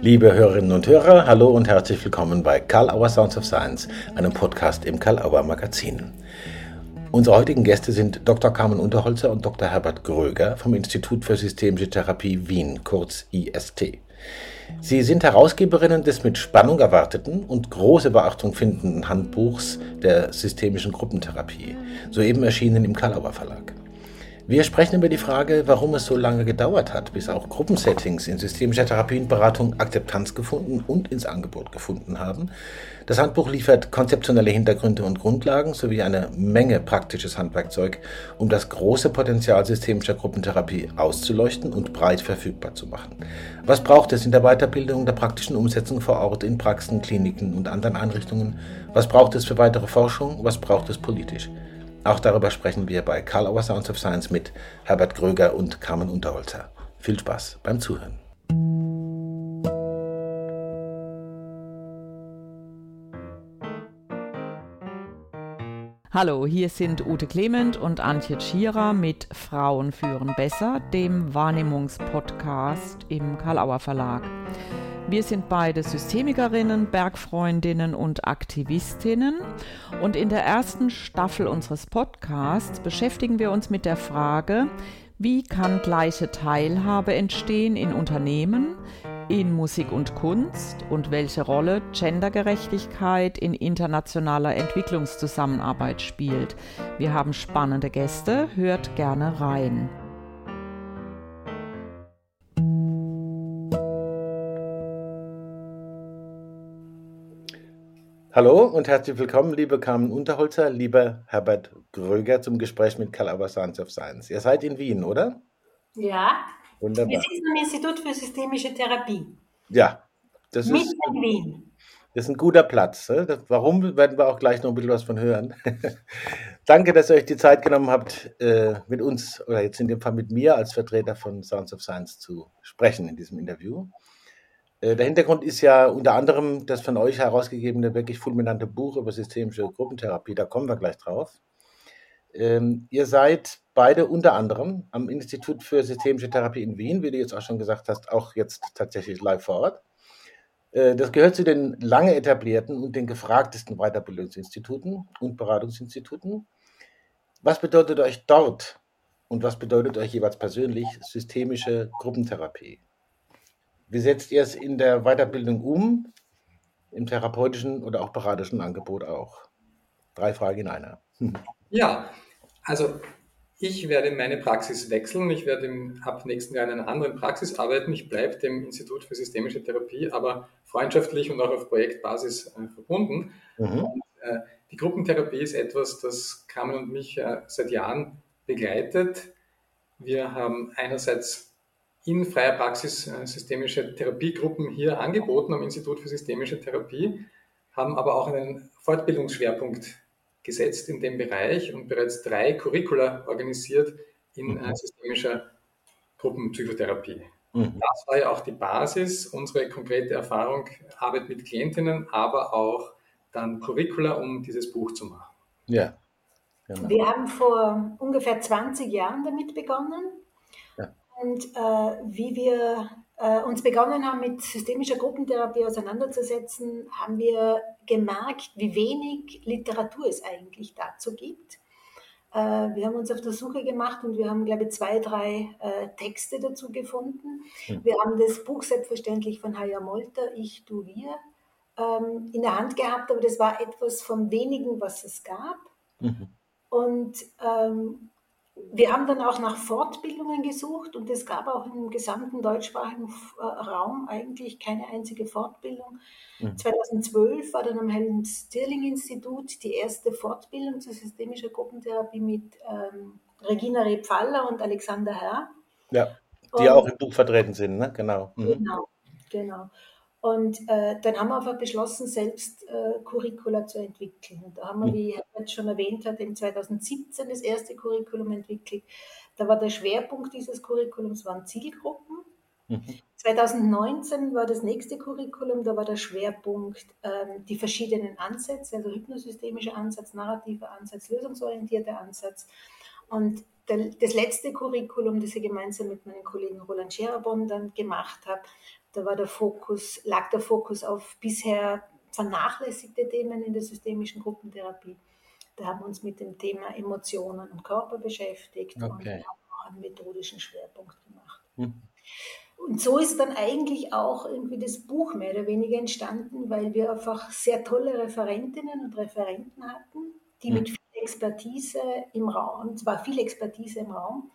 Liebe Hörerinnen und Hörer, hallo und herzlich willkommen bei Karl Auer Sounds of Science, einem Podcast im Karl Auer Magazin. Unsere heutigen Gäste sind Dr. Carmen Unterholzer und Dr. Herbert Gröger vom Institut für Systemische Therapie Wien, kurz IST. Sie sind Herausgeberinnen des mit Spannung erwarteten und große Beachtung findenden Handbuchs der systemischen Gruppentherapie, soeben erschienen im Kalauer Verlag. Wir sprechen über die Frage, warum es so lange gedauert hat, bis auch Gruppensettings in systemischer Therapienberatung Akzeptanz gefunden und ins Angebot gefunden haben. Das Handbuch liefert konzeptionelle Hintergründe und Grundlagen sowie eine Menge praktisches Handwerkzeug, um das große Potenzial systemischer Gruppentherapie auszuleuchten und breit verfügbar zu machen. Was braucht es in der Weiterbildung, der praktischen Umsetzung vor Ort in Praxen, Kliniken und anderen Einrichtungen? Was braucht es für weitere Forschung? Was braucht es politisch? Auch darüber sprechen wir bei Karl Auer Sounds of Science mit Herbert Gröger und Carmen Unterholzer. Viel Spaß beim Zuhören. Hallo, hier sind Ute Clement und Antje Tschira mit Frauen führen besser, dem Wahrnehmungspodcast im Karl-Auer Verlag. Wir sind beide Systemikerinnen, Bergfreundinnen und Aktivistinnen. Und in der ersten Staffel unseres Podcasts beschäftigen wir uns mit der Frage, wie kann gleiche Teilhabe entstehen in Unternehmen, in Musik und Kunst und welche Rolle Gendergerechtigkeit in internationaler Entwicklungszusammenarbeit spielt. Wir haben spannende Gäste, hört gerne rein. Hallo und herzlich willkommen, liebe Carmen Unterholzer, lieber Herbert Gröger zum Gespräch mit Calabar Science of Science. Ihr seid in Wien, oder? Ja. Wunderbar. Wir sitzen am Institut für Systemische Therapie. Ja. Das ist, in Wien. Das ist ein guter Platz. warum, werden wir auch gleich noch ein bisschen was von hören. Danke, dass ihr euch die Zeit genommen habt, äh, mit uns, oder jetzt in dem Fall mit mir als Vertreter von Sounds of Science zu sprechen in diesem Interview. Äh, der Hintergrund ist ja unter anderem das von euch herausgegebene wirklich fulminante Buch über systemische Gruppentherapie. Da kommen wir gleich drauf. Ähm, ihr seid beide unter anderem am Institut für systemische Therapie in Wien, wie du jetzt auch schon gesagt hast, auch jetzt tatsächlich live vor Ort. Äh, das gehört zu den lange etablierten und den gefragtesten Weiterbildungsinstituten und Beratungsinstituten. Was bedeutet euch dort und was bedeutet euch jeweils persönlich systemische Gruppentherapie? Wie setzt ihr es in der Weiterbildung um, im therapeutischen oder auch beratischen Angebot auch? Drei Fragen in einer. Ja, also ich werde meine Praxis wechseln. Ich werde ab nächsten Jahr in einer anderen Praxis arbeiten. Ich bleibe dem Institut für systemische Therapie, aber freundschaftlich und auch auf Projektbasis äh, verbunden. Mhm. Und, äh, die Gruppentherapie ist etwas, das Carmen und mich äh, seit Jahren begleitet. Wir haben einerseits in freier Praxis äh, systemische Therapiegruppen hier angeboten am Institut für systemische Therapie, haben aber auch einen Fortbildungsschwerpunkt gesetzt in dem Bereich und bereits drei Curricula organisiert in äh, mhm. systemischer Gruppenpsychotherapie. Mhm. Das war ja auch die Basis, unsere konkrete Erfahrung, Arbeit mit Klientinnen, aber auch dann Curricula, um dieses Buch zu machen. Ja. Genau. Wir haben vor ungefähr 20 Jahren damit begonnen und äh, wie wir äh, uns begonnen haben, mit systemischer Gruppentherapie auseinanderzusetzen, haben wir gemerkt, wie wenig Literatur es eigentlich dazu gibt. Äh, wir haben uns auf der Suche gemacht und wir haben, glaube ich, zwei, drei äh, Texte dazu gefunden. Mhm. Wir haben das Buch selbstverständlich von Haya Molter, Ich, Du, Wir, ähm, in der Hand gehabt, aber das war etwas vom wenigen, was es gab. Mhm. Und ähm, wir haben dann auch nach Fortbildungen gesucht und es gab auch im gesamten deutschsprachigen äh, Raum eigentlich keine einzige Fortbildung. Mhm. 2012 war dann am Helen Stirling Institut die erste Fortbildung zur systemischer Gruppentherapie mit ähm, Regina Rebfaller und Alexander Herr. Ja, die und, auch im Buch vertreten sind, ne? Genau. Mhm. Genau, genau. Und äh, dann haben wir einfach beschlossen, selbst äh, Curricula zu entwickeln. Und da haben wir, wie Herbert schon erwähnt hat, im 2017 das erste Curriculum entwickelt. Da war der Schwerpunkt dieses Curriculums waren Zielgruppen. Mhm. 2019 war das nächste Curriculum, da war der Schwerpunkt ähm, die verschiedenen Ansätze, also hypnosystemischer Ansatz, narrativer Ansatz, lösungsorientierter Ansatz. Und der, das letzte Curriculum, das ich gemeinsam mit meinem Kollegen Roland Scherabon dann gemacht habe, Da war der Fokus, lag der Fokus auf bisher vernachlässigte Themen in der systemischen Gruppentherapie. Da haben wir uns mit dem Thema Emotionen und Körper beschäftigt okay. und haben auch einen methodischen Schwerpunkt gemacht. Mhm. Und so ist dann eigentlich auch irgendwie das Buch mehr oder weniger entstanden, weil wir einfach sehr tolle Referentinnen und Referenten hatten, die mhm. mit viel Expertise im Raum, und zwar viel Expertise im Raum.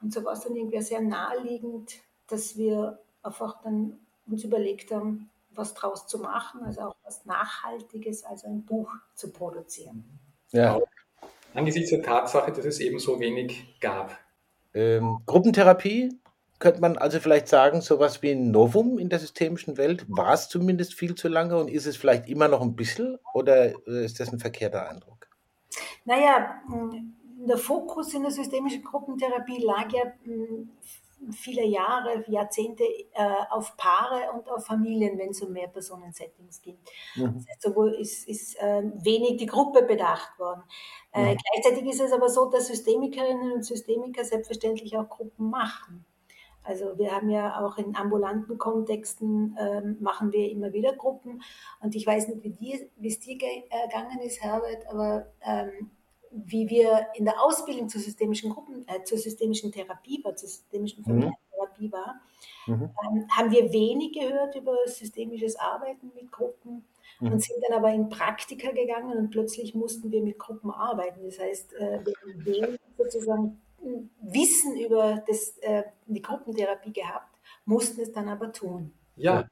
Und so war es dann irgendwie sehr naheliegend, dass wir einfach dann uns überlegt haben, was draus zu machen, also auch was Nachhaltiges, also ein Buch zu produzieren. Ja. Angesichts der Tatsache, dass es eben so wenig gab. Ähm, Gruppentherapie könnte man also vielleicht sagen, sowas wie ein Novum in der systemischen Welt, war es zumindest viel zu lange und ist es vielleicht immer noch ein bisschen oder äh, ist das ein verkehrter Eindruck? Naja, der Fokus in der systemischen Gruppentherapie lag ja viele Jahre, Jahrzehnte äh, auf Paare und auf Familien, wenn es um Mehrpersonen-Settings ging. Mhm. Das heißt, sowohl ist, ist äh, wenig die Gruppe bedacht worden. Äh, mhm. Gleichzeitig ist es aber so, dass Systemikerinnen und Systemiker selbstverständlich auch Gruppen machen. Also wir haben ja auch in ambulanten Kontexten ähm, machen wir immer wieder Gruppen. Und ich weiß nicht, wie, es dir gegangen ist, Herbert, aber ähm, wie wir in der Ausbildung zur systemischen Gruppen, äh, zur systemischen Therapie war, zur systemischen mhm. Familientherapie war, mhm. ähm, haben wir wenig gehört über systemisches Arbeiten mit Gruppen mhm. und sind dann aber in Praktika gegangen und plötzlich mussten wir mit Gruppen arbeiten. Das heißt, äh, wir haben wenig sozusagen Wissen über das, äh, die Gruppentherapie gehabt, mussten es dann aber tun. Ja,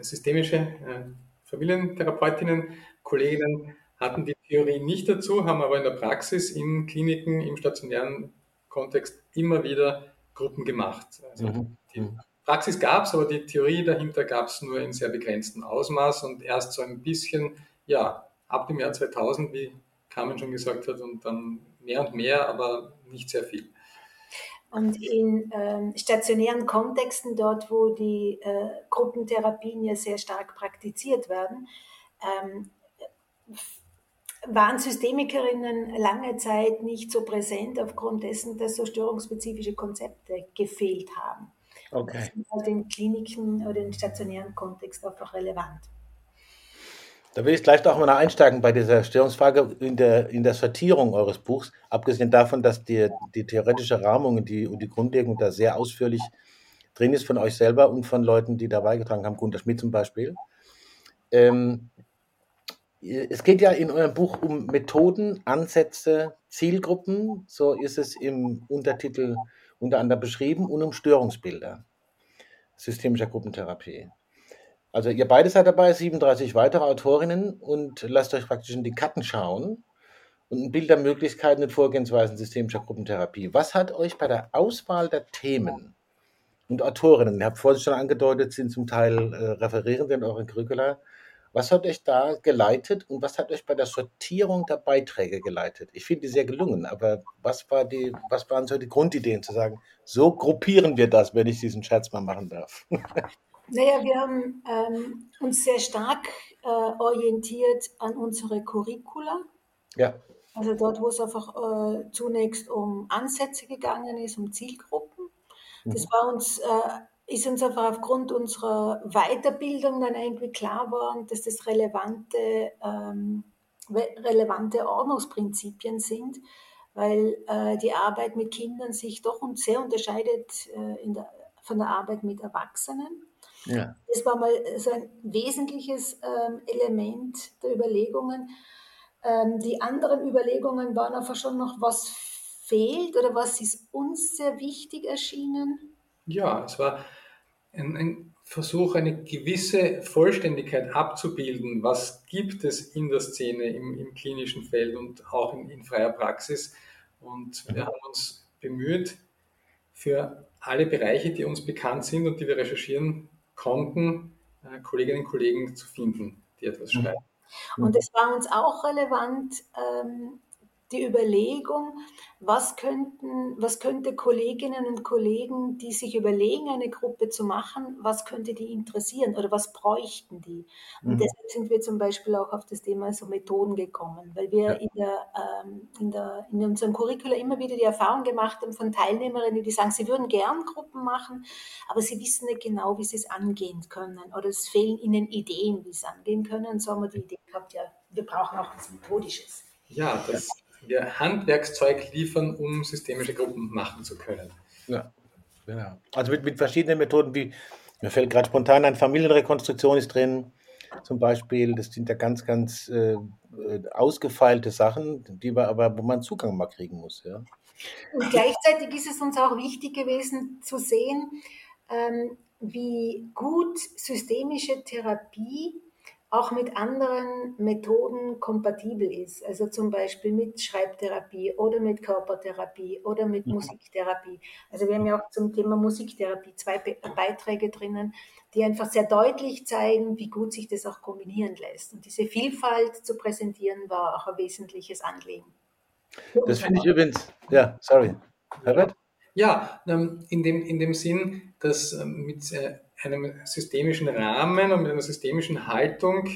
systemische äh, Familientherapeutinnen, Kolleginnen hatten die Theorie nicht dazu, haben aber in der Praxis in Kliniken im stationären Kontext immer wieder Gruppen gemacht. Also mhm. Die. Praxis gab es, aber die Theorie dahinter gab es nur in sehr begrenztem Ausmaß und erst so ein bisschen, ja, ab dem Jahr 2000, wie Carmen schon gesagt hat, und dann mehr und mehr, aber nicht sehr viel. Und in ähm, stationären Kontexten, dort wo die äh, Gruppentherapien ja sehr stark praktiziert werden, ähm, waren Systemikerinnen lange Zeit nicht so präsent aufgrund dessen, dass so störungsspezifische Konzepte gefehlt haben. Okay. Das ist halt in Kliniken oder in stationären Kontext einfach relevant. Da will ich gleich noch mal einsteigen bei dieser Störungsfrage in der, in der Sortierung eures Buchs. Abgesehen davon, dass die, die theoretische Rahmung und die, und die Grundlegung da sehr ausführlich drin ist von euch selber und von Leuten, die da beigetragen haben, Gunter Schmidt zum Beispiel. Ähm, es geht ja in eurem Buch um Methoden, Ansätze, Zielgruppen, so ist es im Untertitel unter anderem beschrieben, und um Störungsbilder systemischer Gruppentherapie. Also ihr beide seid dabei, 37 weitere Autorinnen und lasst euch praktisch in die Karten schauen und ein Bild der Möglichkeiten und Vorgehensweisen systemischer Gruppentherapie. Was hat euch bei der Auswahl der Themen und Autorinnen, ihr habt vorhin schon angedeutet, sind zum Teil äh, Referierende in euren Curricula, was hat euch da geleitet und was hat euch bei der Sortierung der Beiträge geleitet? Ich finde die sehr gelungen, aber was, war die, was waren so die Grundideen zu sagen, so gruppieren wir das, wenn ich diesen Scherz mal machen darf? Naja, wir haben ähm, uns sehr stark äh, orientiert an unsere Curricula. Ja. Also dort, wo es einfach äh, zunächst um Ansätze gegangen ist, um Zielgruppen. Das mhm. war uns, äh, ist uns einfach aufgrund unserer Weiterbildung dann irgendwie klar geworden, dass das relevante, ähm, relevante Ordnungsprinzipien sind, weil äh, die Arbeit mit Kindern sich doch sehr unterscheidet äh, der, von der Arbeit mit Erwachsenen. Ja. Das war mal so ein wesentliches ähm, Element der Überlegungen. Ähm, die anderen Überlegungen waren einfach schon noch, was fehlt oder was ist uns sehr wichtig erschienen? Ja, es war ein, ein Versuch, eine gewisse Vollständigkeit abzubilden. Was gibt es in der Szene im, im klinischen Feld und auch in, in freier Praxis? Und wir haben uns bemüht, für alle Bereiche, die uns bekannt sind und die wir recherchieren konnten, äh, Kolleginnen und Kollegen zu finden, die etwas mhm. schreiben. Und es war uns auch relevant, ähm, die Überlegung, was könnten, was könnte Kolleginnen und Kollegen, die sich überlegen, eine Gruppe zu machen, was könnte die interessieren oder was bräuchten die? Und mhm. deshalb sind wir zum Beispiel auch auf das Thema so Methoden gekommen, weil wir ja. in, der, ähm, in, der, in unserem Curricula immer wieder die Erfahrung gemacht haben von Teilnehmerinnen, die sagen, sie würden gern Gruppen machen, aber sie wissen nicht genau, wie sie es angehen können oder es fehlen ihnen Ideen, wie sie es angehen können. Und so haben wir die Idee gehabt, ja, wir brauchen auch was Methodisches. Ja, das wir Handwerkszeug liefern, um systemische Gruppen machen zu können. Ja, genau. Also mit, mit verschiedenen Methoden, wie mir fällt gerade spontan ein, Familienrekonstruktion ist drin, zum Beispiel. Das sind ja ganz, ganz äh, ausgefeilte Sachen, die wir aber, wo man Zugang mal kriegen muss. Ja. Und gleichzeitig ist es uns auch wichtig gewesen zu sehen, ähm, wie gut systemische Therapie auch mit anderen Methoden kompatibel ist. Also zum Beispiel mit Schreibtherapie oder mit Körpertherapie oder mit mhm. Musiktherapie. Also wir haben ja auch zum Thema Musiktherapie zwei Beiträge drinnen, die einfach sehr deutlich zeigen, wie gut sich das auch kombinieren lässt. Und diese Vielfalt zu präsentieren war auch ein wesentliches Anliegen. Das finde ich übrigens, ja, sorry. Herbert? Ja, ähm, in dem, in dem Sinn, dass ähm, mit äh, einem systemischen Rahmen und mit einer systemischen Haltung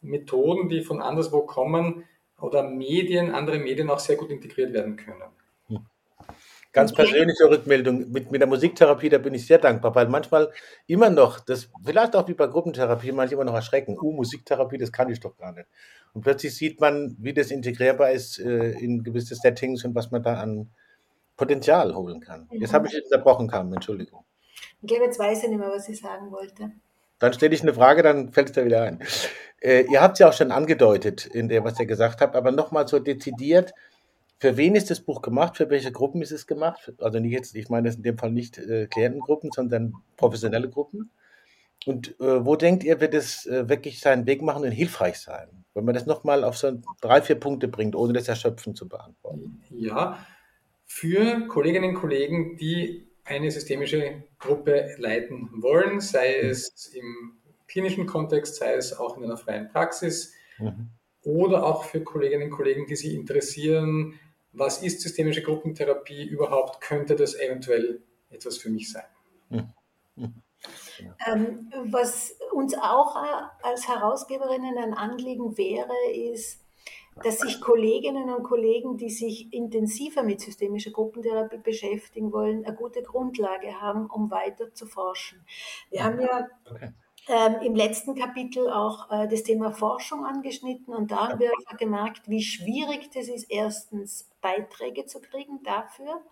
Methoden, die von anderswo kommen oder Medien, andere Medien auch sehr gut integriert werden können. Hm. Ganz persönliche Rückmeldung mit, mit der Musiktherapie, da bin ich sehr dankbar, weil manchmal immer noch, das vielleicht auch wie bei Gruppentherapie, manchmal immer noch erschrecken. Uh, Musiktherapie, das kann ich doch gar nicht. Und plötzlich sieht man, wie das integrierbar ist äh, in gewisse Settings und was man da an Potenzial holen kann. Jetzt habe ich unterbrochen, Carmen, Entschuldigung. Ich glaube, jetzt weiß ich nicht mehr, was ich sagen wollte. Dann stelle ich eine Frage, dann fällt es da wieder ein. Äh, ihr habt es ja auch schon angedeutet, in dem, was ihr gesagt habt, aber nochmal so dezidiert, für wen ist das Buch gemacht? Für welche Gruppen ist es gemacht? Also nicht jetzt, ich meine das in dem Fall nicht äh, Klientengruppen, sondern professionelle Gruppen. Und äh, wo denkt ihr, wird es äh, wirklich seinen Weg machen und hilfreich sein? Wenn man das nochmal auf so drei, vier Punkte bringt, ohne das Erschöpfen zu beantworten. Ja, für Kolleginnen und Kollegen, die eine systemische Gruppe leiten wollen, sei mhm. es im klinischen Kontext, sei es auch in einer freien Praxis mhm. oder auch für Kolleginnen und Kollegen, die sich interessieren, was ist systemische Gruppentherapie überhaupt, könnte das eventuell etwas für mich sein. Mhm. mhm. Ähm, was uns auch als Herausgeberinnen ein Anliegen wäre, ist, dass sich Kolleginnen und Kollegen, die sich intensiver mit systemischer Gruppentherapie beschäftigen wollen, eine gute Grundlage haben, um weiter zu forschen. Wir haben ja okay. Ähm, im letzten Kapitel auch äh, das Thema Forschung angeschnitten und da haben wir gemerkt, wie schwierig das ist, erstens Beiträge zu kriegen dafür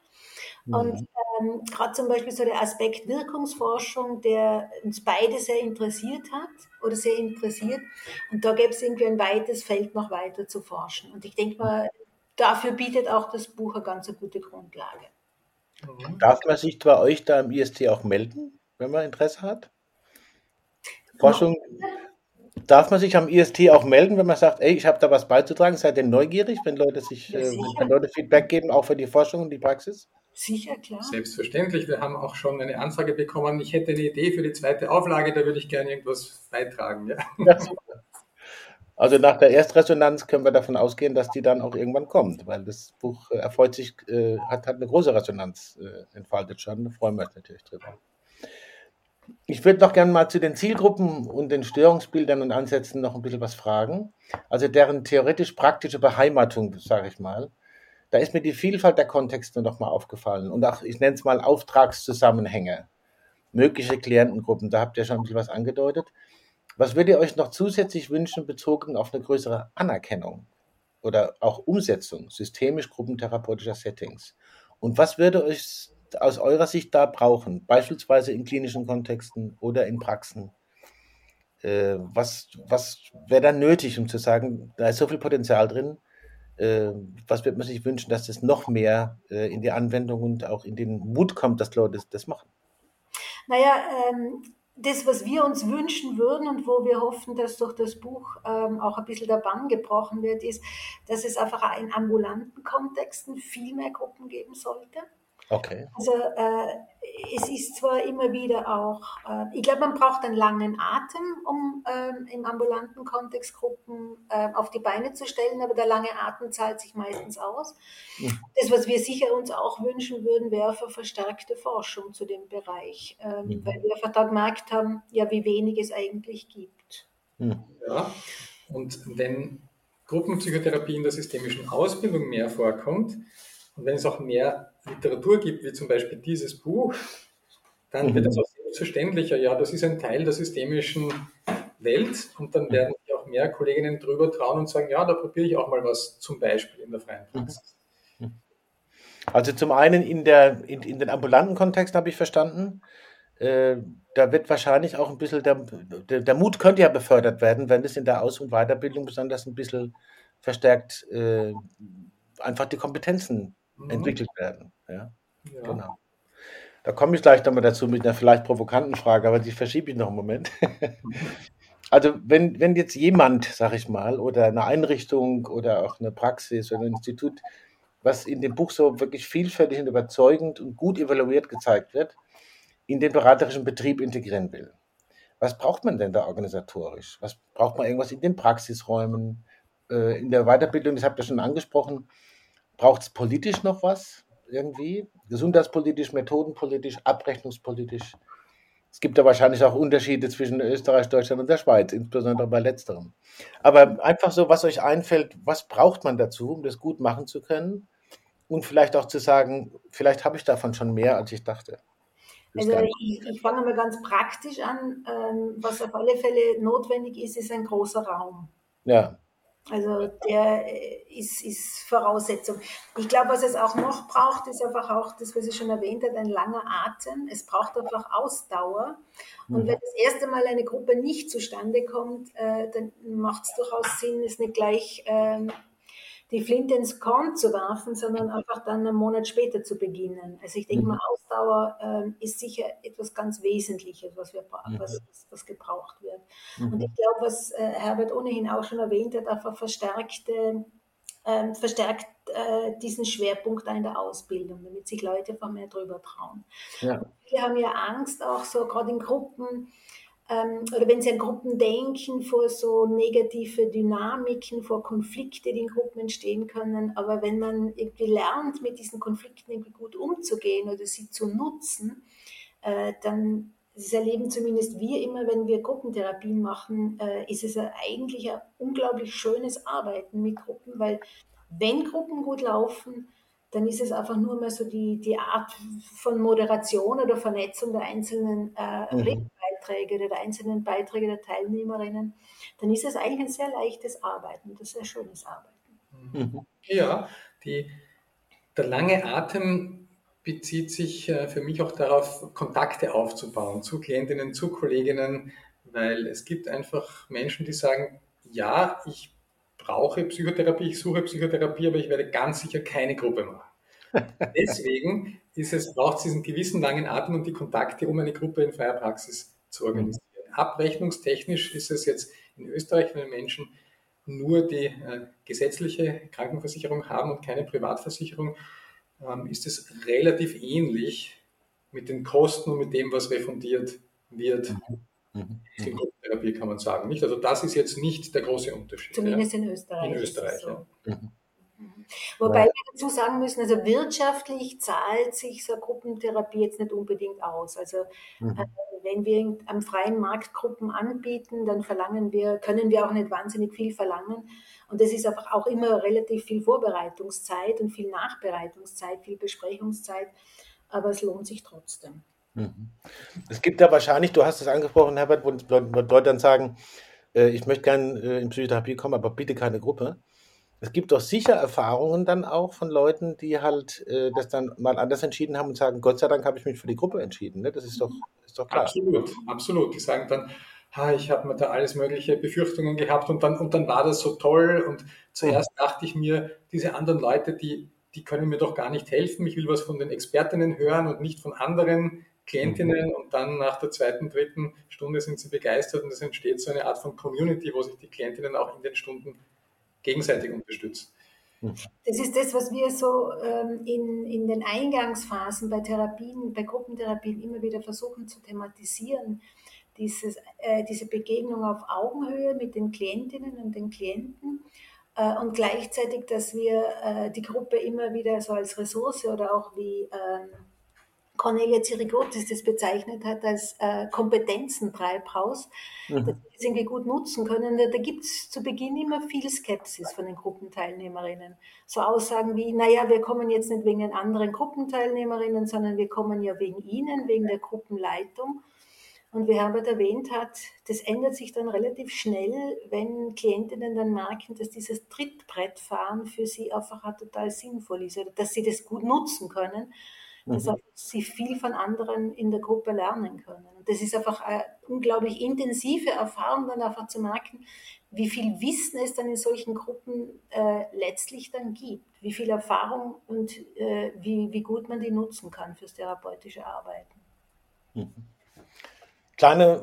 und mhm. ähm, gerade zum Beispiel so der Aspekt Wirkungsforschung, der uns beide sehr interessiert hat oder sehr interessiert. Und da gäbe es irgendwie ein weites Feld noch weiter zu forschen. Und ich denke mal, dafür bietet auch das Buch eine ganz gute Grundlage. Mhm. Darf man sich bei euch da im IST auch melden, wenn man Interesse hat? Forschung. Darf man sich am IST auch melden, wenn man sagt, ey, ich habe da was beizutragen? Seid ihr neugierig, wenn Leute sich, äh, wenn Leute Feedback geben, auch für die Forschung und die Praxis? Sicher, klar. Selbstverständlich. Wir haben auch schon eine Anfrage bekommen. Ich hätte eine Idee für die zweite Auflage, da würde ich gerne irgendwas beitragen. Ja. also nach der Erstresonanz können wir davon ausgehen, dass die dann auch irgendwann kommt, weil das Buch äh, erfreut sich, äh, hat, hat eine große Resonanz äh, entfaltet schon. Da freuen wir uns natürlich drüber. Ich würde noch gerne mal zu den Zielgruppen und den Störungsbildern und Ansätzen noch ein bisschen was fragen. Also deren theoretisch-praktische Beheimatung, sage ich mal da ist mir die Vielfalt der Kontexte nochmal aufgefallen und auch, ich nenne es mal Auftragszusammenhänge, mögliche Klientengruppen, da habt ihr schon ein bisschen was angedeutet. Was würdet ihr euch noch zusätzlich wünschen, bezogen auf eine größere Anerkennung oder auch Umsetzung systemisch gruppentherapeutischer Settings? Und was würde euch aus eurer Sicht da brauchen, beispielsweise in klinischen Kontexten oder in Praxen? Äh, was was wäre da nötig, um zu sagen, da ist so viel Potenzial drin, äh, was wird man sich wünschen, dass das noch mehr äh, in die Anwendung und auch in den Mut kommt, dass Leute das, das machen? Naja, ähm, das, was wir uns wünschen würden und wo wir hoffen, dass durch das Buch ähm, auch ein bisschen der Bann gebrochen wird, ist, dass es einfach in ambulanten Kontexten viel mehr Gruppen geben sollte. Okay. Also äh, es ist zwar immer wieder auch, äh, ich glaube, man braucht einen langen Atem, um äh, im ambulanten Kontext Gruppen äh, auf die Beine zu stellen, aber der lange Atem zahlt sich meistens aus. Mhm. Das, was wir sicher uns auch wünschen würden, wäre für verstärkte Forschung zu dem Bereich, ähm, mhm. weil wir einfach da gemerkt haben, ja, wie wenig es eigentlich gibt. Mhm. Ja, und wenn Gruppenpsychotherapie in der systemischen Ausbildung mehr vorkommt und wenn es auch mehr Literatur gibt, wie zum Beispiel dieses Buch, dann mhm. wird es auch selbstverständlicher, ja, das ist ein Teil der systemischen Welt und dann werden sich auch mehr Kolleginnen drüber trauen und sagen, ja, da probiere ich auch mal was, zum Beispiel in der freien mhm. Praxis. Also zum einen in, der, in, in den ambulanten Kontext habe ich verstanden, äh, da wird wahrscheinlich auch ein bisschen, der, der, der, Mut könnte ja befördert werden, wenn das in der Aus- und Weiterbildung besonders ein bisschen verstärkt äh, einfach die Kompetenzen mhm. entwickelt werden. Ja? ja? Genau. Da komme ich gleich nochmal dazu mit einer vielleicht provokanten Frage, aber die verschiebe ich noch einen Moment. also wenn, wenn jetzt jemand, sag ich mal, oder eine Einrichtung oder auch eine Praxis oder ein Institut, was in dem Buch so wirklich vielfältig und überzeugend und gut evaluiert gezeigt wird, in den beraterischen Betrieb integrieren will. Was braucht man denn da organisatorisch? Was braucht man irgendwas in den Praxisräumen, äh, in der Weiterbildung? Das habt ihr schon angesprochen. Braucht es politisch noch was irgendwie? Gesundheitspolitisch, methodenpolitisch, abrechnungspolitisch? Es gibt da wahrscheinlich auch Unterschiede zwischen Österreich, Deutschland und der Schweiz, insbesondere bei letzterem. Aber einfach so, was euch einfällt, was braucht man dazu, um das gut machen zu können? Und vielleicht auch zu sagen, vielleicht habe ich davon schon mehr, als ich dachte. Also ich, ich fange mal ganz praktisch an. Ähm, was auf alle Fälle notwendig ist, ist ein großer Raum. Ja. Also der äh, ist, ist Voraussetzung. Ich glaube, was es auch noch braucht, ist einfach auch das, was ich schon erwähnt habe, ein langer Atem. Es braucht einfach Ausdauer. Und mhm. wenn das erste Mal eine Gruppe nicht zustande kommt, äh, dann macht es durchaus Sinn, es nicht gleich ähm, die Flinte ins Korn zu werfen, sondern einfach dann einen Monat später zu beginnen. Also ich denke mhm. mal, Ausdauer ähm, ist sicher etwas ganz Wesentliches, was, wir, mhm. was, was gebraucht wird. Mhm. Und ich glaube, was äh, Herbert ohnehin auch schon erwähnt hat, einfach verstärkte ähm, verstärkt äh, diesen Schwerpunkt in der Ausbildung, damit sich Leute einfach mehr drüber trauen. Ja. Wir haben ja Angst, auch so gerade in Gruppen, ähm, oder wenn Sie an Gruppen denken, vor so negative Dynamiken, vor Konflikte, die in Gruppen entstehen können. Aber wenn man irgendwie lernt, mit diesen Konflikten irgendwie gut umzugehen oder sie zu nutzen, äh, dann das erleben zumindest wir immer, wenn wir Gruppentherapien machen, äh, ist es eigentlich ein unglaublich schönes Arbeiten mit Gruppen, weil wenn Gruppen gut laufen, dann ist es einfach nur mal so die, die Art von Moderation oder Vernetzung der einzelnen äh, mhm. Beiträge oder der einzelnen Beiträge der Teilnehmerinnen, dann ist es eigentlich ein sehr leichtes Arbeiten, das sehr schönes Arbeiten. Mhm. Ja, die, der lange Atem bezieht sich äh, für mich auch darauf, Kontakte aufzubauen zu Klientinnen, zu Kolleginnen, weil es gibt einfach Menschen, die sagen, ja, ich brauche Psychotherapie, ich suche Psychotherapie, aber ich werde ganz sicher keine Gruppe machen. Deswegen ist es, braucht es diesen gewissen langen Atem und die Kontakte, um eine Gruppe in freier Praxis zu organisieren. Abrechnungstechnisch ist es jetzt in Österreich, wenn Menschen nur die äh, gesetzliche Krankenversicherung haben und keine Privatversicherung, ähm, ist es relativ ähnlich mit den Kosten und mit dem, was refundiert wird. Mhm. mhm. Die Gruppentherapie kann man sagen. Nicht? Also das ist jetzt nicht der große Unterschied. Zumindest ja. in Österreich. In Österreich, so. ja. Mhm. Wobei wir dazu sagen müssen, also wirtschaftlich zahlt sich so Gruppentherapie jetzt nicht unbedingt aus. Also mhm. äh, wenn wir am freien Markt Gruppen anbieten, dann verlangen wir, können wir auch nicht wahnsinnig viel verlangen. Und das ist einfach auch immer relativ viel Vorbereitungszeit und viel Nachbereitungszeit, viel Besprechungszeit. Aber es lohnt sich trotzdem. Mhm. Es gibt ja wahrscheinlich, du hast es angesprochen, Herbert, wo Leute dann sagen, äh, ich möchte gerne äh, in Psychotherapie kommen, aber bitte keine Gruppe. Es gibt doch sicher Erfahrungen dann auch von Leuten, die halt äh, das dann mal anders entschieden haben und sagen, Gott sei Dank habe ich mich für die Gruppe entschieden. Ne? Das ist doch, ist doch klar. Absolut, absolut. Die sagen dann, ha, ich habe mir da alles mögliche Befürchtungen gehabt und dann, und dann war das so toll. Und zuerst mhm. dachte ich mir, diese anderen Leute, die, die können mir doch gar nicht helfen. Ich will was von den Expertinnen hören und nicht von anderen Klientinnen. Mhm. Und dann nach der zweiten, dritten Stunde sind sie begeistert und es entsteht so eine Art von Community, wo sich die Klientinnen auch in den Stunden gegenseitig unterstützen. Mhm. Das ist das, was wir so ähm, in, in den Eingangsphasen bei Therapien, bei Gruppentherapien immer wieder versuchen zu thematisieren. Dieses, äh, diese Begegnung auf Augenhöhe mit den Klientinnen und den Klienten äh, und gleichzeitig, dass wir äh, die Gruppe immer wieder so als Ressource oder auch wie ähm, Cornelia Zirigotis das bezeichnet hat als äh, Kompetenzentreibhaus, mhm. dass wir das irgendwie gut nutzen können. Da, da gibt es zu Beginn immer viel Skepsis von den Gruppenteilnehmerinnen. So Aussagen wie, naja, wir kommen jetzt nicht wegen den anderen Gruppenteilnehmerinnen, sondern wir kommen ja wegen ihnen, wegen der Gruppenleitung. Und wie Herbert erwähnt hat, das ändert sich dann relativ schnell, wenn Klientinnen dann merken, dass dieses Trittbrettfahren für sie einfach total sinnvoll ist oder dass sie das gut nutzen können dass mhm. sie viel von anderen in der Gruppe lernen können. Und das ist einfach eine unglaublich intensive Erfahrung, dann einfach zu merken, wie viel Wissen es dann in solchen Gruppen äh, letztlich dann gibt, wie viel Erfahrung und äh, wie, wie gut man die nutzen kann fürs therapeutische Arbeiten. Mhm. Kleine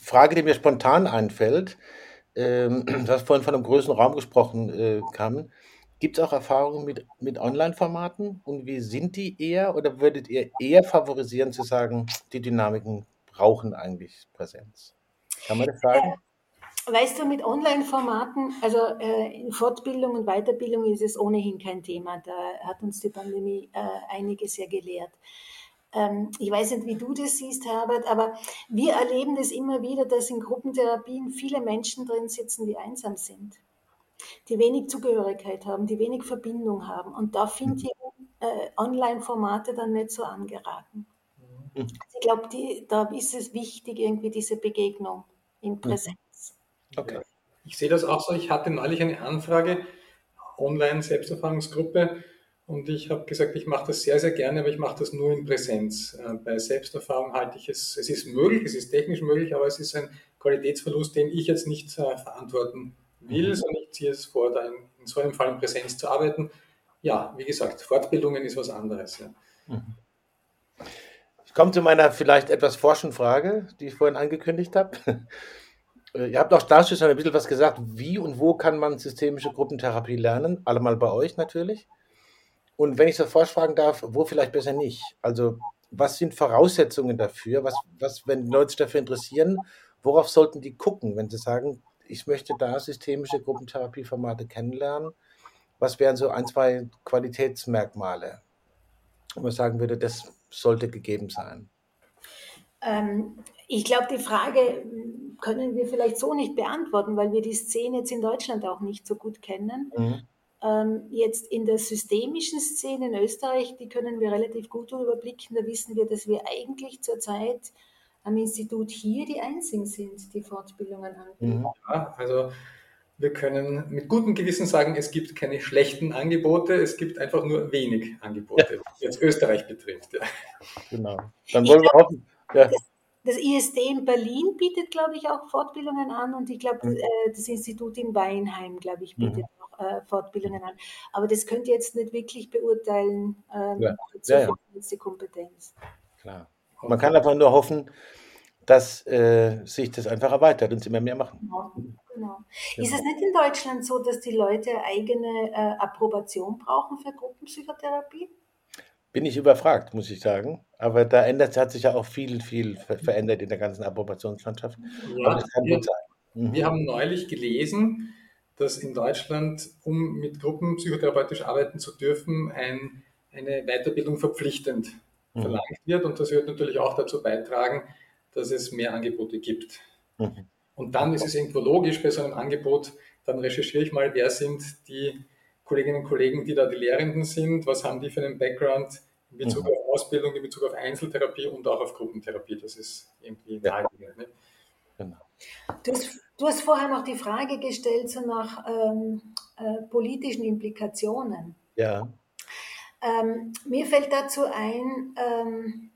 Frage, die mir spontan einfällt. Ähm, du hast vorhin von einem größeren Raum gesprochen, äh, Carmen. Gibt es auch Erfahrungen mit, mit Online-Formaten und wie sind die eher oder würdet ihr eher favorisieren zu sagen, die Dynamiken brauchen eigentlich Präsenz? Kann man das sagen? Weißt du, mit Online-Formaten, also äh, in Fortbildung und Weiterbildung ist es ohnehin kein Thema. Da hat uns die Pandemie äh, einiges ja gelehrt. Ähm, ich weiß nicht, wie du das siehst, Herbert, aber wir erleben das immer wieder, dass in Gruppentherapien viele Menschen drin sitzen, die einsam sind die wenig Zugehörigkeit haben, die wenig Verbindung haben. Und da finde ich äh, Online-Formate dann nicht so angeraten. Mhm. Ich glaube, da ist es wichtig, irgendwie diese Begegnung in mhm. Präsenz. Okay. Ich sehe das auch so. Ich hatte neulich eine Anfrage, Online-Selbsterfahrungsgruppe, und ich habe gesagt, ich mache das sehr, sehr gerne, aber ich mache das nur in Präsenz. Äh, bei Selbsterfahrung halte ich es, es ist möglich, es ist technisch möglich, aber es ist ein Qualitätsverlust, den ich jetzt nicht äh, verantworten will, mhm. sondern ziehe es vor, da in, in, so einem Fall in Präsenz zu arbeiten. Ja, wie gesagt, Fortbildungen ist was anderes. Ja. Mhm. Ich komme zu meiner vielleicht etwas forschen Frage, die ich vorhin angekündigt habe. Äh, ihr habt auch dazu schon ein bisschen was gesagt. Wie und wo kann man systemische Gruppentherapie lernen? Allemal bei euch natürlich. Und wenn ich so forsch fragen darf, wo vielleicht besser nicht? Also, was sind Voraussetzungen dafür? Was, was, wenn Leute sich dafür interessieren, worauf sollten die gucken, wenn sie sagen, ich möchte da systemische Gruppentherapieformate kennenlernen. Was wären so ein, zwei Qualitätsmerkmale, wo man sagen würde, das sollte gegeben sein? Ähm, ich glaube, die Frage können wir vielleicht so nicht beantworten, weil wir die Szene jetzt in Deutschland auch nicht so gut kennen. Mhm. Ähm, jetzt in der systemischen Szene in Österreich, die können wir relativ gut überblicken. Da wissen wir, dass wir eigentlich zurzeit am Institut hier die einzigen sind, die Fortbildungen anbieten. Mhm. Ja, also wir können mit gutem Gewissen sagen, es gibt keine schlechten Angebote, es gibt einfach nur wenig Angebote, ja. was jetzt Österreich betrifft. Ja. Genau. Dann wollen wir hoffen. Ja. Das, ISD in Berlin bietet, glaube ich, auch Fortbildungen an und ich glaube, mhm. Äh, das Institut in Weinheim, glaube ich, bietet mhm. auch äh, Fortbildungen an. Aber das könnt ihr jetzt nicht wirklich beurteilen, ähm, ja. ja, ja. die Kompetenz. Klar. Man kann einfach nur hoffen, dass äh, sich das einfach erweitert und sie immer mehr machen. Genau, genau. Ist es nicht in Deutschland so, dass die Leute eigene äh, Approbation brauchen für Gruppenpsychotherapie? Bin ich überfragt, muss ich sagen. Aber da ändert, hat sich ja auch viel, viel verändert in der ganzen Approbationslandschaft. Ja, das kann wir, gut sein. Mhm. Wir haben neulich gelesen, dass in Deutschland, um mit Gruppen psychotherapeutisch arbeiten zu dürfen, ein, eine Weiterbildung verpflichtend mhm. verlangt wird. Und das wird natürlich auch dazu beitragen, dass es mehr Angebote gibt. Mhm. Und dann ist es irgendwo logisch bei so einem Angebot, dann recherchiere ich mal, wer sind die Kolleginnen und Kollegen, die da die Lehrenden sind, was haben die für einen Background in Bezug mhm. auf Ausbildung, in Bezug auf Einzeltherapie und auch auf Gruppentherapie. Das ist irgendwie ja. naheliegend. Ne? Genau. Du hast, du hast, vorher noch die Frage gestellt so nach ähm, äh, politischen Implikationen. Ja. Ähm, mir fällt dazu ein, ähm,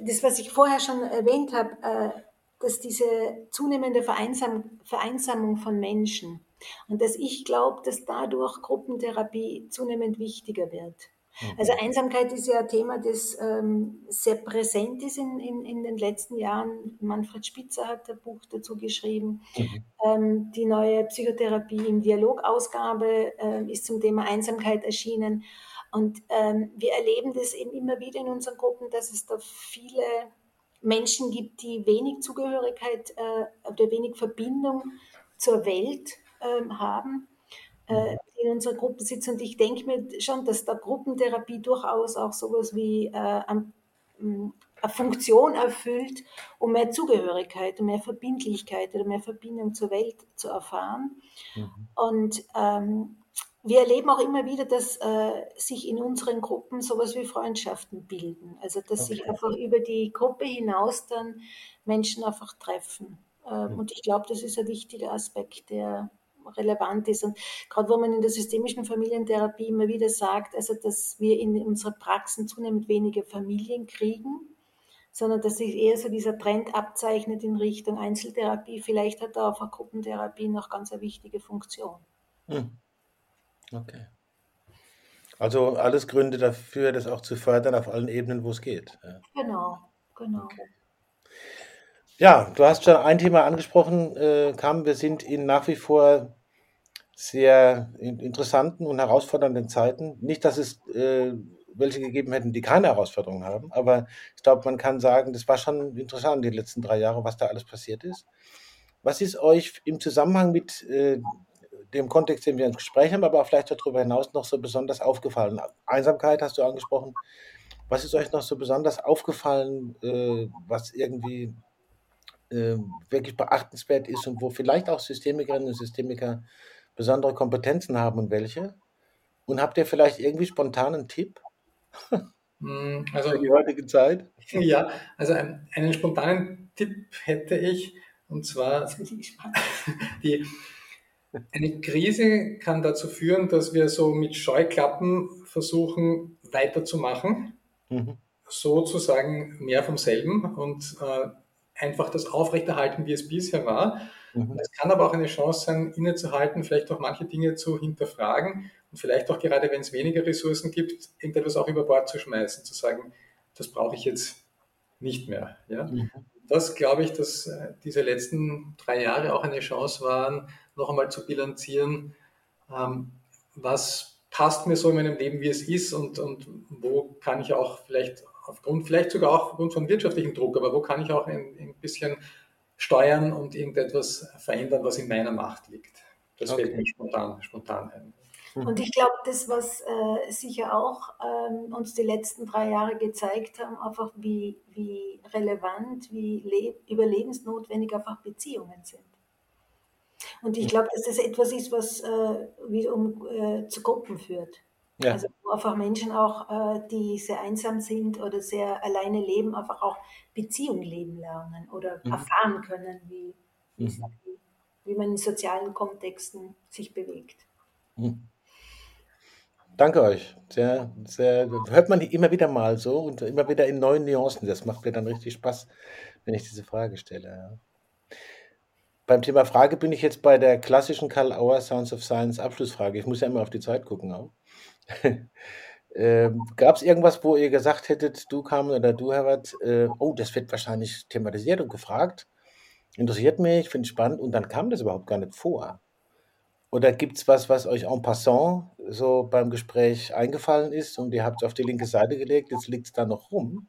das, was ich vorher schon erwähnt habe, äh, dass diese zunehmende Vereinsam Vereinsamung von Menschen und dass ich glaube, dass dadurch Gruppentherapie zunehmend wichtiger wird. Also Einsamkeit ist ja ein Thema, das ähm, sehr präsent ist in, in, in den letzten Jahren. Manfred Spitzer hat ein Buch dazu geschrieben. Mhm. Ähm, die neue Psychotherapie im Dialogausgabe äh, ist zum Thema Einsamkeit erschienen. Und ähm, wir erleben das eben immer wieder in unseren Gruppen, dass es da viele Menschen gibt, die wenig Zugehörigkeit äh, oder wenig Verbindung zur Welt äh, haben äh, in unserer Gruppe sitzen. Und ich denke mir schon, dass da Gruppentherapie durchaus auch sowas wie äh, eine Funktion erfüllt, um mehr Zugehörigkeit, um mehr Verbindlichkeit oder mehr Verbindung zur Welt zu erfahren. Mhm. Und ähm, wir erleben auch immer wieder, dass äh, sich in unseren Gruppen sowas wie Freundschaften bilden. Also dass okay. sich einfach über die Gruppe hinaus dann Menschen einfach treffen. Ähm, mhm. Und ich glaube, das ist ein wichtiger Aspekt, der relevant ist. Und gerade wo man in der systemischen Familientherapie immer wieder sagt, also dass wir in unserer Praxen zunehmend weniger Familien kriegen, sondern dass sich eher so dieser Trend abzeichnet in Richtung Einzeltherapie. Vielleicht hat da auch eine Gruppentherapie noch ganz eine wichtige Funktion. Hm. Okay. Also alles Gründe dafür, das auch zu fördern auf allen Ebenen, wo es geht. Ja. Genau, genau. Okay. Ja, du hast schon ein Thema angesprochen, äh, Kam. Wir sind in nach wie vor sehr interessanten und herausfordernden Zeiten. Nicht, dass es äh, welche gegeben hätten, die keine Herausforderungen haben, aber ich glaube, man kann sagen, das war schon interessant die letzten drei Jahre, was da alles passiert ist. Was ist euch im Zusammenhang mit äh, dem Kontext, den wir ins Gespräch haben, aber auch vielleicht darüber hinaus noch so besonders aufgefallen? Einsamkeit hast du angesprochen. Was ist euch noch so besonders aufgefallen, äh, was irgendwie äh, wirklich beachtenswert ist und wo vielleicht auch Systemikerinnen und Systemiker besondere Kompetenzen haben und welche? Und habt ihr vielleicht irgendwie spontan einen Tipp? Hm, also für die heutige Zeit? Ja, also einen, einen spontanen Tipp hätte ich, und zwar die, eine Krise kann dazu führen, dass wir so mit Scheuklappen versuchen weiterzumachen, mhm. sozusagen mehr vom selben und äh, einfach das aufrechterhalten, wie es bisher war. Mhm. Es kann aber auch eine Chance sein, innezuhalten, vielleicht auch manche Dinge zu hinterfragen und vielleicht auch gerade, wenn es weniger Ressourcen gibt, irgendetwas auch über Bord zu schmeißen, zu sagen, das brauche ich jetzt nicht mehr. Ja? Mhm. Das glaube ich, dass äh, diese letzten drei Jahre auch eine Chance waren, noch einmal zu bilanzieren, ähm, was passt mir so in meinem Leben, wie es ist und, und wo kann ich auch vielleicht aufgrund, vielleicht sogar auch aufgrund von wirtschaftlichem Druck, aber wo kann ich auch ein, ein bisschen steuern und irgendetwas verändern, was in meiner Macht liegt. Das okay. fällt mir spontan, spontan ein. Und ich glaube, das, was äh, sicher auch ähm, uns die letzten drei Jahre gezeigt haben, einfach wie, wie relevant, wie überlebensnotwendig einfach Beziehungen sind. Und ich mhm. glaube, dass das etwas ist, was äh, wiederum äh, zu Gruppen führt. Ja. Also wo einfach Menschen auch, äh, die sehr einsam sind oder sehr alleine leben, einfach auch Beziehungen leben lernen oder mhm. erfahren können, wie, mhm. wie man in sozialen Kontexten sich bewegt. Mhm. Danke euch. Sehr, sehr, hört man immer wieder mal so und immer wieder in neuen Nuancen. Das macht mir dann richtig Spaß, wenn ich diese Frage stelle. Ja. Beim Thema Frage bin ich jetzt bei der klassischen Karl Auer Sounds of Science Abschlussfrage. Ich muss ja immer auf die Zeit gucken auch. ähm, Gab es irgendwas, wo ihr gesagt hättet, du Carmen oder du, Herbert, äh, oh, das wird wahrscheinlich thematisiert und gefragt, interessiert mich, finde ich spannend und dann kam das überhaupt gar nicht vor? Oder gibt es was, was euch en passant so beim Gespräch eingefallen ist und ihr habt es auf die linke Seite gelegt, jetzt liegt es da noch rum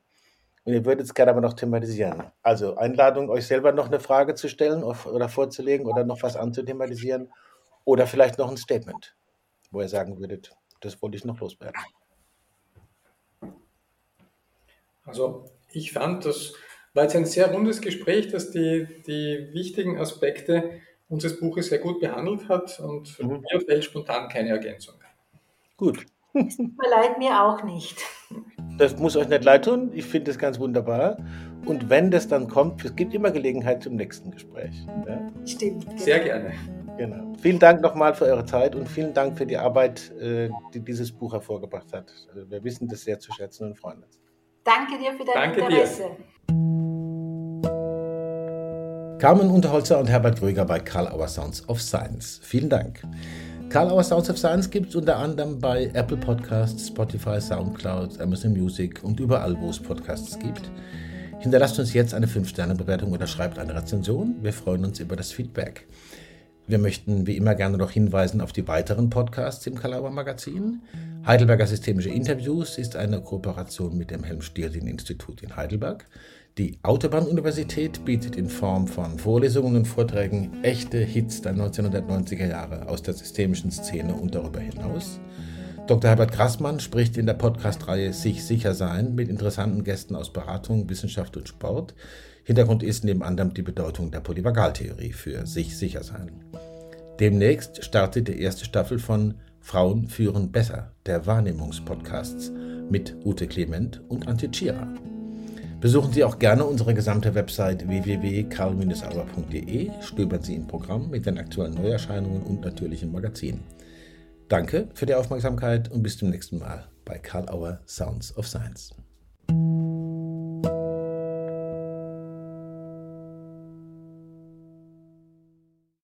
und ihr würdet es gerne aber noch thematisieren? Also Einladung, euch selber noch eine Frage zu stellen oder vorzulegen oder noch was anzuthematisieren oder vielleicht noch ein Statement, wo ihr sagen würdet, das wollte ich noch loswerden. Also ich fand, das war jetzt ein sehr rundes Gespräch, das die, die wichtigen Aspekte unseres Buches sehr gut behandelt hat und mhm. mir fällt spontan keine Ergänzung. Gut. Es tut mir leid, mir auch nicht. Das muss euch nicht leid tun. Ich finde das ganz wunderbar. Und wenn das dann kommt, es gibt immer Gelegenheit zum nächsten Gespräch. Ja? Stimmt. Genau. Sehr gerne. Genau. Vielen Dank nochmal für eure Zeit und vielen Dank für die Arbeit, äh, die dieses Buch hervorgebracht hat. Also wir wissen das sehr zu schätzen und freuen uns. Danke dir für dein Danke Interesse. Dir. Carmen Unterholzer und Herbert Gröger bei Karl Auer Sounds of Science. Vielen Dank. Karl Auer Sounds of Science gibt es unter anderem bei Apple Podcasts, Spotify, Soundcloud, Amazon Music und überall, wo es Podcasts gibt. Hinterlasst uns jetzt eine 5-Sterne-Bewertung oder schreibt eine Rezension. Wir freuen uns über das Feedback. Wir möchten wie immer gerne noch hinweisen auf die weiteren Podcasts im Kalauer Magazin. Heidelberger Systemische Interviews ist eine Kooperation mit dem Helm-Stierlin-Institut in Heidelberg. Die Autobahn-Universität bietet in Form von Vorlesungen und Vorträgen echte Hits der 1990er Jahre aus der systemischen Szene und darüber hinaus. Dr. Herbert Grassmann spricht in der Podcast-Reihe Sich sicher sein mit interessanten Gästen aus Beratung, Wissenschaft und Sport. Hintergrund ist neben anderem die Bedeutung der Polyvagaltheorie für sich sicher sein. Demnächst startet die erste Staffel von Frauen führen besser, der Wahrnehmungspodcasts mit Ute Clement und Antje Tschira. Besuchen Sie auch gerne unsere gesamte Website www.karl-auer.de, stöbern Sie im Programm mit den aktuellen Neuerscheinungen und natürlich im Magazin. Danke für die Aufmerksamkeit und bis zum nächsten Mal bei Karl Auer Sounds of Science.